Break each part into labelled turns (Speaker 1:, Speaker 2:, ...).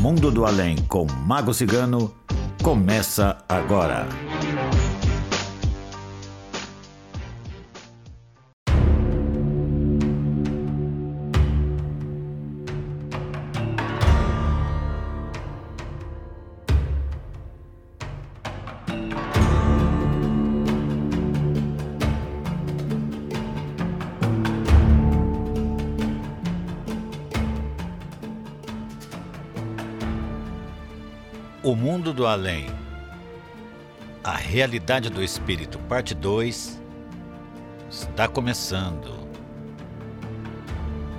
Speaker 1: Mundo do Além com Mago Cigano começa agora. Mundo do Além. A Realidade do Espírito, parte 2, está começando.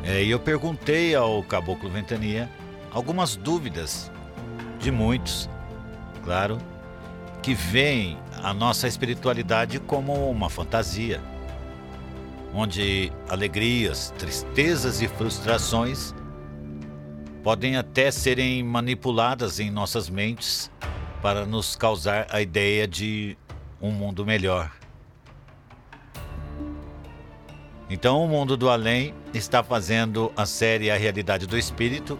Speaker 1: É, eu perguntei ao Caboclo Ventania algumas dúvidas de muitos, claro, que veem a nossa espiritualidade como uma fantasia, onde alegrias, tristezas e frustrações podem até serem manipuladas em nossas mentes para nos causar a ideia de um mundo melhor. Então, o mundo do além está fazendo a série A Realidade do Espírito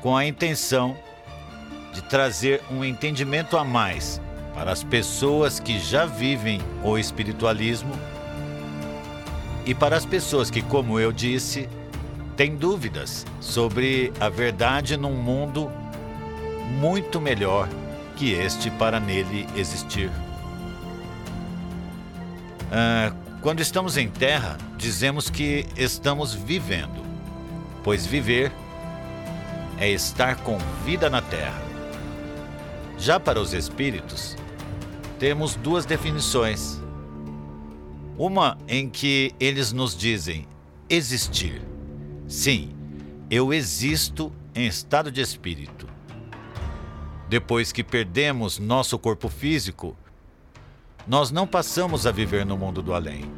Speaker 1: com a intenção de trazer um entendimento a mais para as pessoas que já vivem o espiritualismo e para as pessoas que, como eu disse, tem dúvidas sobre a verdade num mundo muito melhor que este para nele existir. Ah, quando estamos em terra, dizemos que estamos vivendo, pois viver é estar com vida na terra. Já para os espíritos, temos duas definições. Uma em que eles nos dizem existir Sim, eu existo em estado de espírito. Depois que perdemos nosso corpo físico, nós não passamos a viver no mundo do além,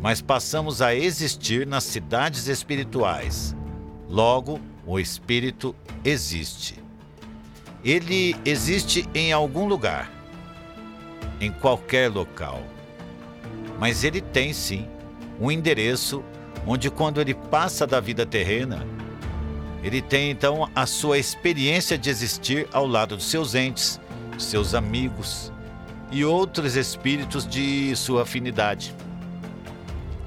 Speaker 1: mas passamos a existir nas cidades espirituais. Logo, o espírito existe. Ele existe em algum lugar, em qualquer local. Mas ele tem sim um endereço onde, quando ele passa da vida terrena, ele tem então a sua experiência de existir ao lado dos seus entes, seus amigos e outros espíritos de sua afinidade.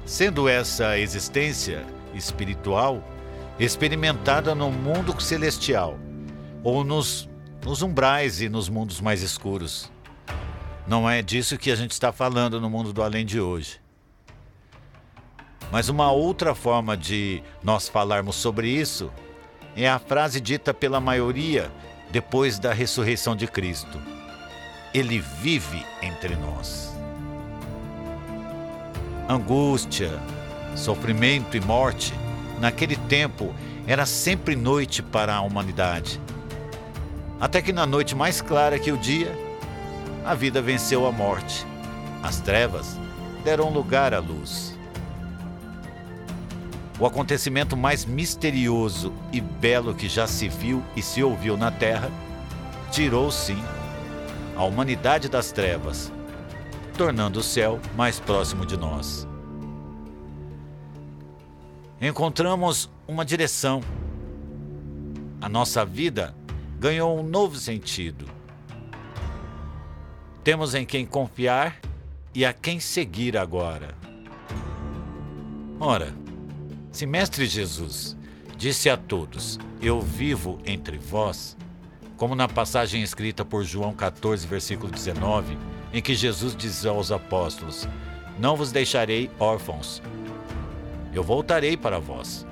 Speaker 1: Sendo essa existência espiritual experimentada no mundo celestial ou nos, nos umbrais e nos mundos mais escuros. Não é disso que a gente está falando no mundo do além de hoje. Mas uma outra forma de nós falarmos sobre isso é a frase dita pela maioria depois da ressurreição de Cristo: Ele vive entre nós. Angústia, sofrimento e morte, naquele tempo, era sempre noite para a humanidade. Até que na noite mais clara que o dia, a vida venceu a morte. As trevas deram lugar à luz. O acontecimento mais misterioso e belo que já se viu e se ouviu na Terra tirou, sim, a humanidade das trevas, tornando o céu mais próximo de nós. Encontramos uma direção. A nossa vida ganhou um novo sentido. Temos em quem confiar e a quem seguir agora. Ora, se Mestre Jesus disse a todos: Eu vivo entre vós, como na passagem escrita por João 14, versículo 19, em que Jesus diz aos apóstolos: Não vos deixarei órfãos, eu voltarei para vós.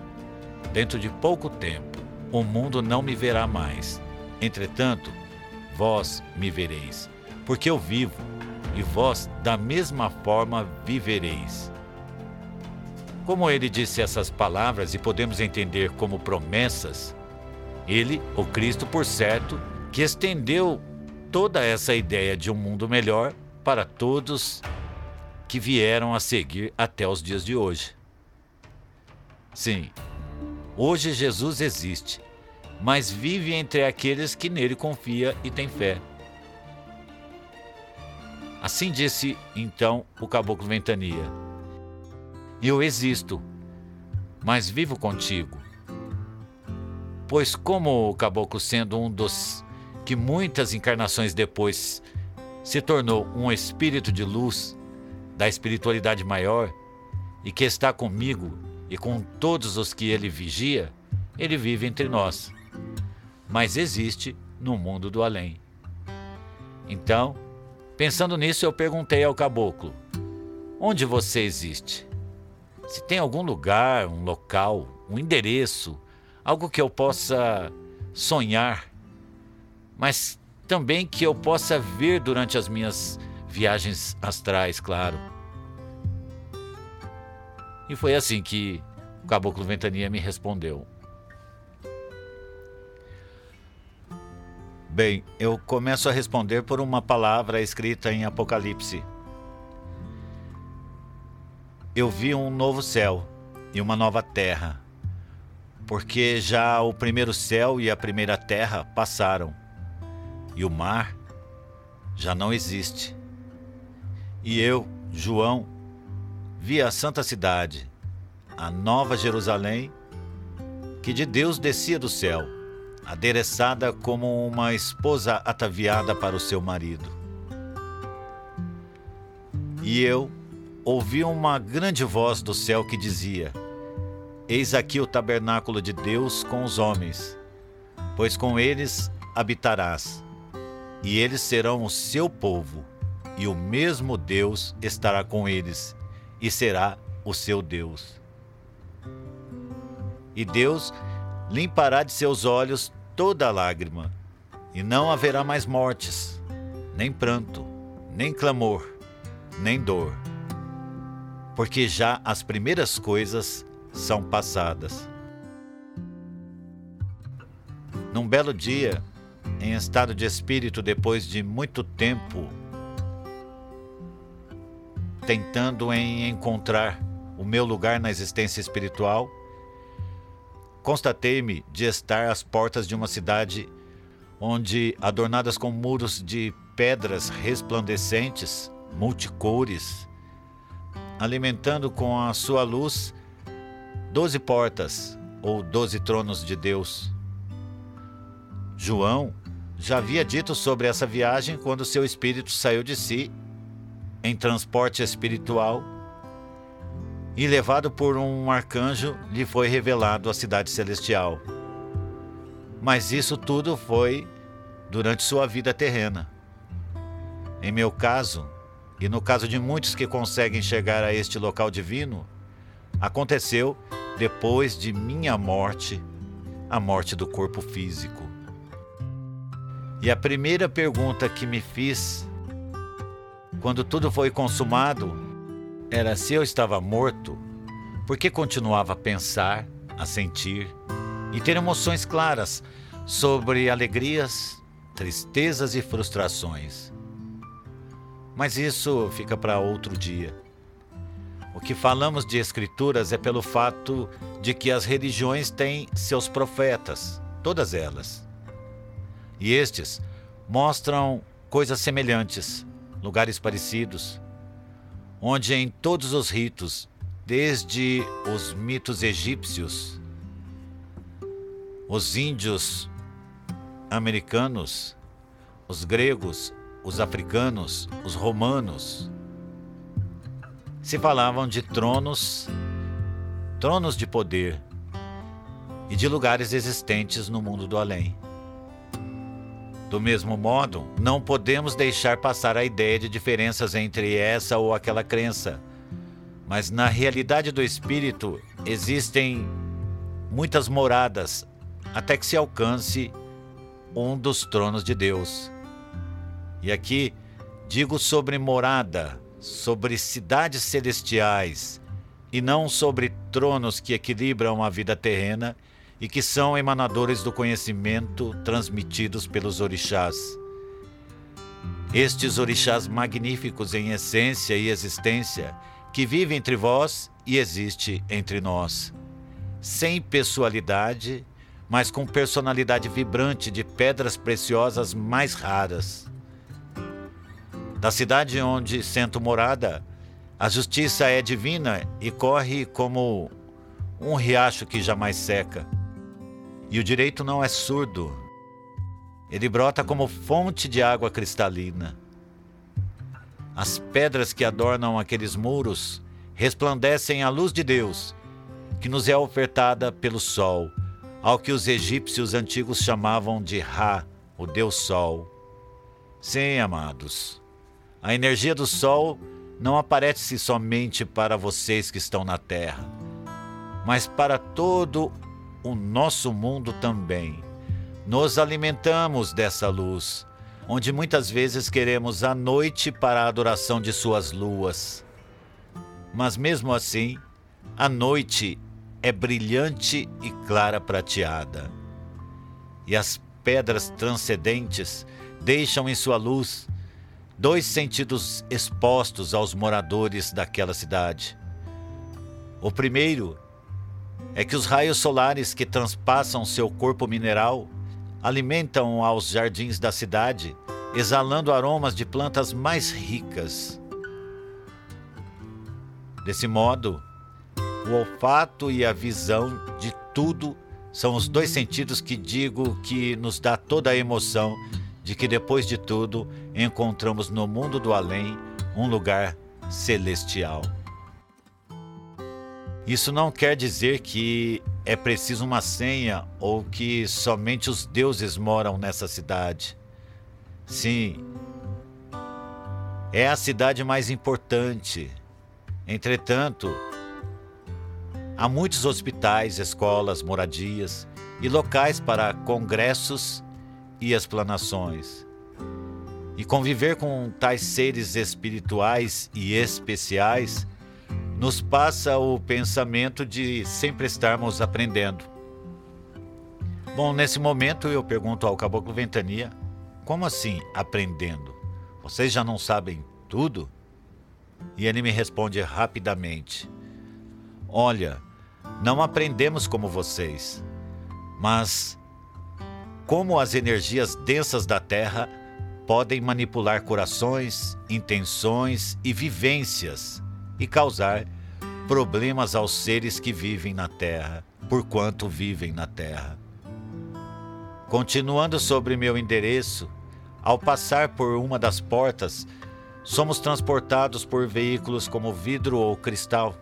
Speaker 1: Dentro de pouco tempo, o mundo não me verá mais. Entretanto, vós me vereis, porque eu vivo, e vós da mesma forma vivereis. Como ele disse essas palavras e podemos entender como promessas, ele, o Cristo, por certo, que estendeu toda essa ideia de um mundo melhor para todos que vieram a seguir até os dias de hoje. Sim, hoje Jesus existe, mas vive entre aqueles que nele confia e tem fé. Assim disse então o caboclo Ventania. Eu existo, mas vivo contigo. Pois, como o caboclo, sendo um dos que muitas encarnações depois se tornou um espírito de luz da espiritualidade maior e que está comigo e com todos os que ele vigia, ele vive entre nós, mas existe no mundo do além. Então, pensando nisso, eu perguntei ao caboclo: onde você existe? Se tem algum lugar, um local, um endereço, algo que eu possa sonhar, mas também que eu possa ver durante as minhas viagens astrais, claro. E foi assim que o caboclo Ventania me respondeu. Bem, eu começo a responder por uma palavra escrita em Apocalipse. Eu vi um novo céu e uma nova terra, porque já o primeiro céu e a primeira terra passaram, e o mar já não existe. E eu, João, vi a santa cidade, a nova Jerusalém, que de Deus descia do céu adereçada como uma esposa ataviada para o seu marido. E eu ouvi uma grande voz do céu que dizia: Eis aqui o tabernáculo de Deus com os homens, pois com eles habitarás, e eles serão o seu povo, e o mesmo Deus estará com eles, e será o seu Deus. E Deus limpará de seus olhos toda lágrima, e não haverá mais mortes, nem pranto, nem clamor, nem dor, porque já as primeiras coisas são passadas. Num belo dia, em estado de espírito depois de muito tempo tentando em encontrar o meu lugar na existência espiritual, Constatei-me de estar às portas de uma cidade onde, adornadas com muros de pedras resplandecentes, multicores, alimentando com a sua luz doze portas ou doze tronos de Deus. João já havia dito sobre essa viagem quando seu espírito saiu de si em transporte espiritual e levado por um arcanjo, lhe foi revelado a cidade celestial. Mas isso tudo foi durante sua vida terrena. Em meu caso, e no caso de muitos que conseguem chegar a este local divino, aconteceu depois de minha morte, a morte do corpo físico. E a primeira pergunta que me fiz, quando tudo foi consumado, era se eu estava morto, porque continuava a pensar, a sentir e ter emoções claras sobre alegrias, tristezas e frustrações. Mas isso fica para outro dia. O que falamos de escrituras é pelo fato de que as religiões têm seus profetas, todas elas. E estes mostram coisas semelhantes, lugares parecidos, onde em todos os ritos, desde os mitos egípcios, os índios americanos, os gregos, os africanos, os romanos, se falavam de tronos, tronos de poder e de lugares existentes no mundo do além. Do mesmo modo, não podemos deixar passar a ideia de diferenças entre essa ou aquela crença. Mas na realidade do espírito existem muitas moradas até que se alcance um dos tronos de Deus. E aqui digo sobre morada, sobre cidades celestiais, e não sobre tronos que equilibram a vida terrena e que são emanadores do conhecimento transmitidos pelos orixás. Estes orixás magníficos em essência e existência, que vive entre vós e existe entre nós, sem pessoalidade, mas com personalidade vibrante de pedras preciosas mais raras. Da cidade onde sento morada, a justiça é divina e corre como um riacho que jamais seca E o direito não é surdo. Ele brota como fonte de água cristalina. As pedras que adornam aqueles muros resplandecem a luz de Deus, que nos é ofertada pelo sol, ao que os egípcios antigos chamavam de Ra, o Deus Sol. Sim, amados, a energia do sol não aparece somente para vocês que estão na Terra, mas para todo o nosso mundo também. Nos alimentamos dessa luz, onde muitas vezes queremos a noite para a adoração de suas luas. Mas mesmo assim, a noite é brilhante e clara prateada. E as pedras transcendentes deixam em sua luz dois sentidos expostos aos moradores daquela cidade. O primeiro é que os raios solares que transpassam seu corpo mineral alimentam aos jardins da cidade, exalando aromas de plantas mais ricas. Desse modo, o olfato e a visão de tudo são os dois sentidos que digo que nos dá toda a emoção de que depois de tudo encontramos no mundo do além um lugar celestial. Isso não quer dizer que é preciso uma senha ou que somente os deuses moram nessa cidade. Sim, é a cidade mais importante. Entretanto, há muitos hospitais, escolas, moradias e locais para congressos e explanações. E conviver com tais seres espirituais e especiais nos passa o pensamento de sempre estarmos aprendendo. Bom, nesse momento eu pergunto ao Caboclo Ventania: como assim aprendendo? Vocês já não sabem tudo? E ele me responde rapidamente: Olha, não aprendemos como vocês, mas como as energias densas da Terra podem manipular corações, intenções e vivências e causar problemas aos seres que vivem na Terra, por quanto vivem na Terra. Continuando sobre meu endereço, ao passar por uma das portas, somos transportados por veículos como vidro ou cristal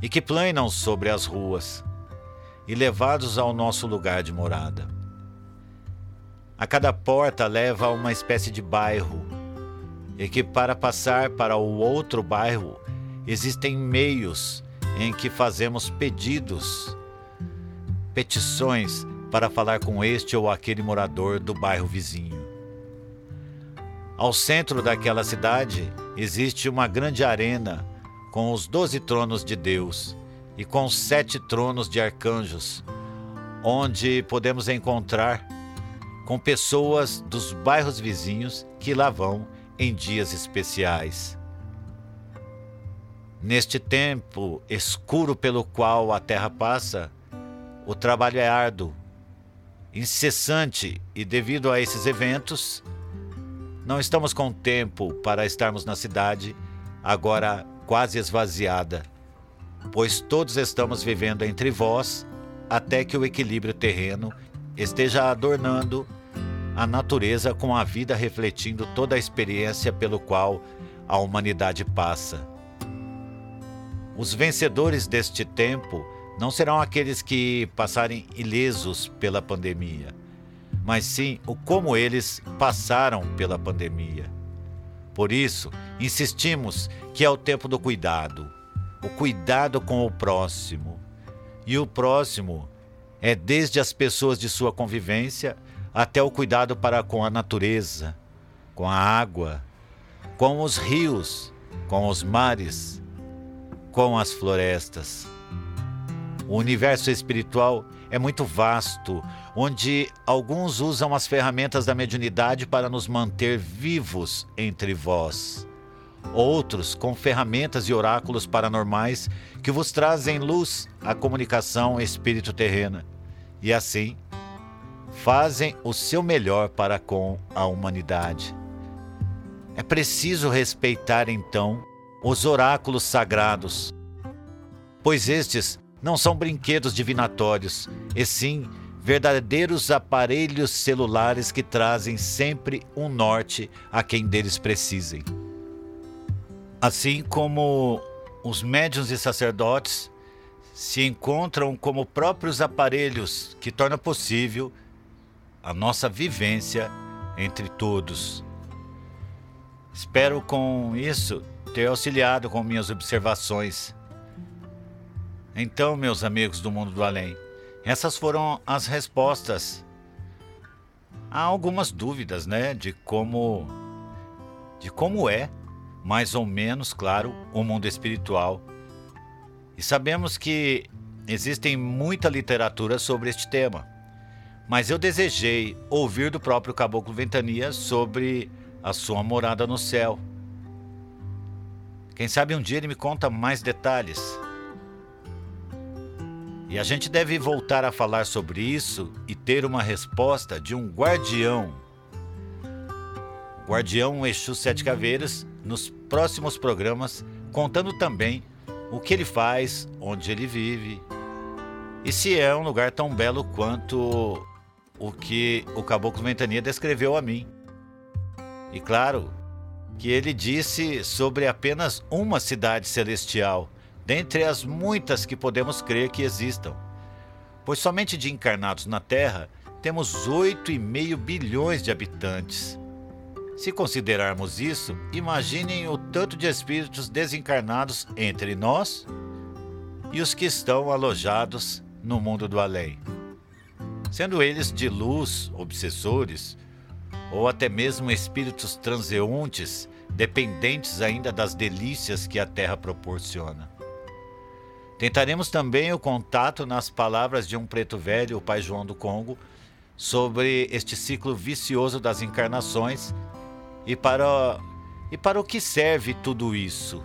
Speaker 1: e que planam sobre as ruas e levados ao nosso lugar de morada. A cada porta leva a uma espécie de bairro, e que para passar para o outro bairro existem meios em que fazemos pedidos, petições para falar com este ou aquele morador do bairro vizinho. Ao centro daquela cidade existe uma grande arena com os doze tronos de Deus e com sete tronos de arcanjos, onde podemos encontrar com pessoas dos bairros vizinhos que lá vão em dias especiais. Neste tempo escuro pelo qual a terra passa, o trabalho é árduo, incessante e, devido a esses eventos, não estamos com tempo para estarmos na cidade, agora quase esvaziada, pois todos estamos vivendo entre vós até que o equilíbrio terreno esteja adornando a natureza com a vida refletindo toda a experiência pelo qual a humanidade passa. Os vencedores deste tempo não serão aqueles que passarem ilesos pela pandemia, mas sim o como eles passaram pela pandemia. Por isso, insistimos que é o tempo do cuidado, o cuidado com o próximo. E o próximo é desde as pessoas de sua convivência até o cuidado para com a natureza, com a água, com os rios, com os mares, com as florestas. O universo espiritual é muito vasto, onde alguns usam as ferramentas da mediunidade para nos manter vivos entre vós. Outros com ferramentas e oráculos paranormais que vos trazem luz à comunicação espírito terrena. E assim, fazem o seu melhor para com a humanidade. É preciso respeitar então os oráculos sagrados, pois estes não são brinquedos divinatórios, e sim verdadeiros aparelhos celulares que trazem sempre um norte a quem deles precisem. Assim como os médiuns e sacerdotes se encontram como próprios aparelhos que tornam possível a nossa vivência entre todos. Espero com isso ter auxiliado com minhas observações. Então, meus amigos do mundo do além, essas foram as respostas há algumas dúvidas, né, de como de como é, mais ou menos, claro, o mundo espiritual. E sabemos que existem muita literatura sobre este tema. Mas eu desejei ouvir do próprio Caboclo Ventania sobre a sua morada no céu. Quem sabe um dia ele me conta mais detalhes. E a gente deve voltar a falar sobre isso e ter uma resposta de um guardião. Guardião Exu Sete Caveiras nos próximos programas, contando também o que ele faz, onde ele vive e se é um lugar tão belo quanto o que o Caboclo Ventania descreveu a mim. E claro que ele disse sobre apenas uma cidade celestial dentre as muitas que podemos crer que existam. Pois somente de encarnados na Terra temos 8,5 bilhões de habitantes. Se considerarmos isso, imaginem o tanto de espíritos desencarnados entre nós e os que estão alojados no mundo do além. Sendo eles de luz, obsessores, ou até mesmo espíritos transeuntes, dependentes ainda das delícias que a Terra proporciona. Tentaremos também o contato nas palavras de um preto velho, o pai João do Congo, sobre este ciclo vicioso das encarnações e para, e para o que serve tudo isso.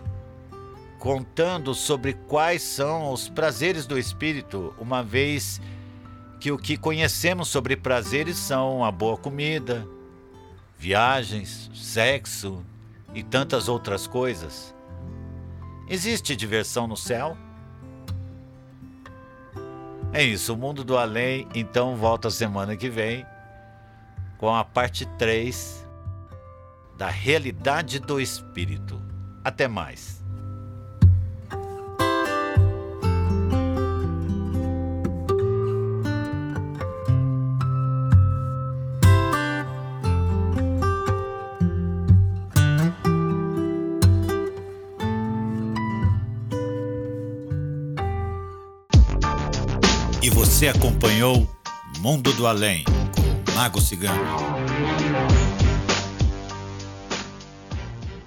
Speaker 1: Contando sobre quais são os prazeres do espírito, uma vez que o que conhecemos sobre prazeres são a boa comida, viagens, sexo e tantas outras coisas. Existe diversão no céu? É isso, o mundo do além então volta semana que vem com a parte 3 da realidade do espírito. Até mais. Acompanhou Mundo do Além com Mago Cigano.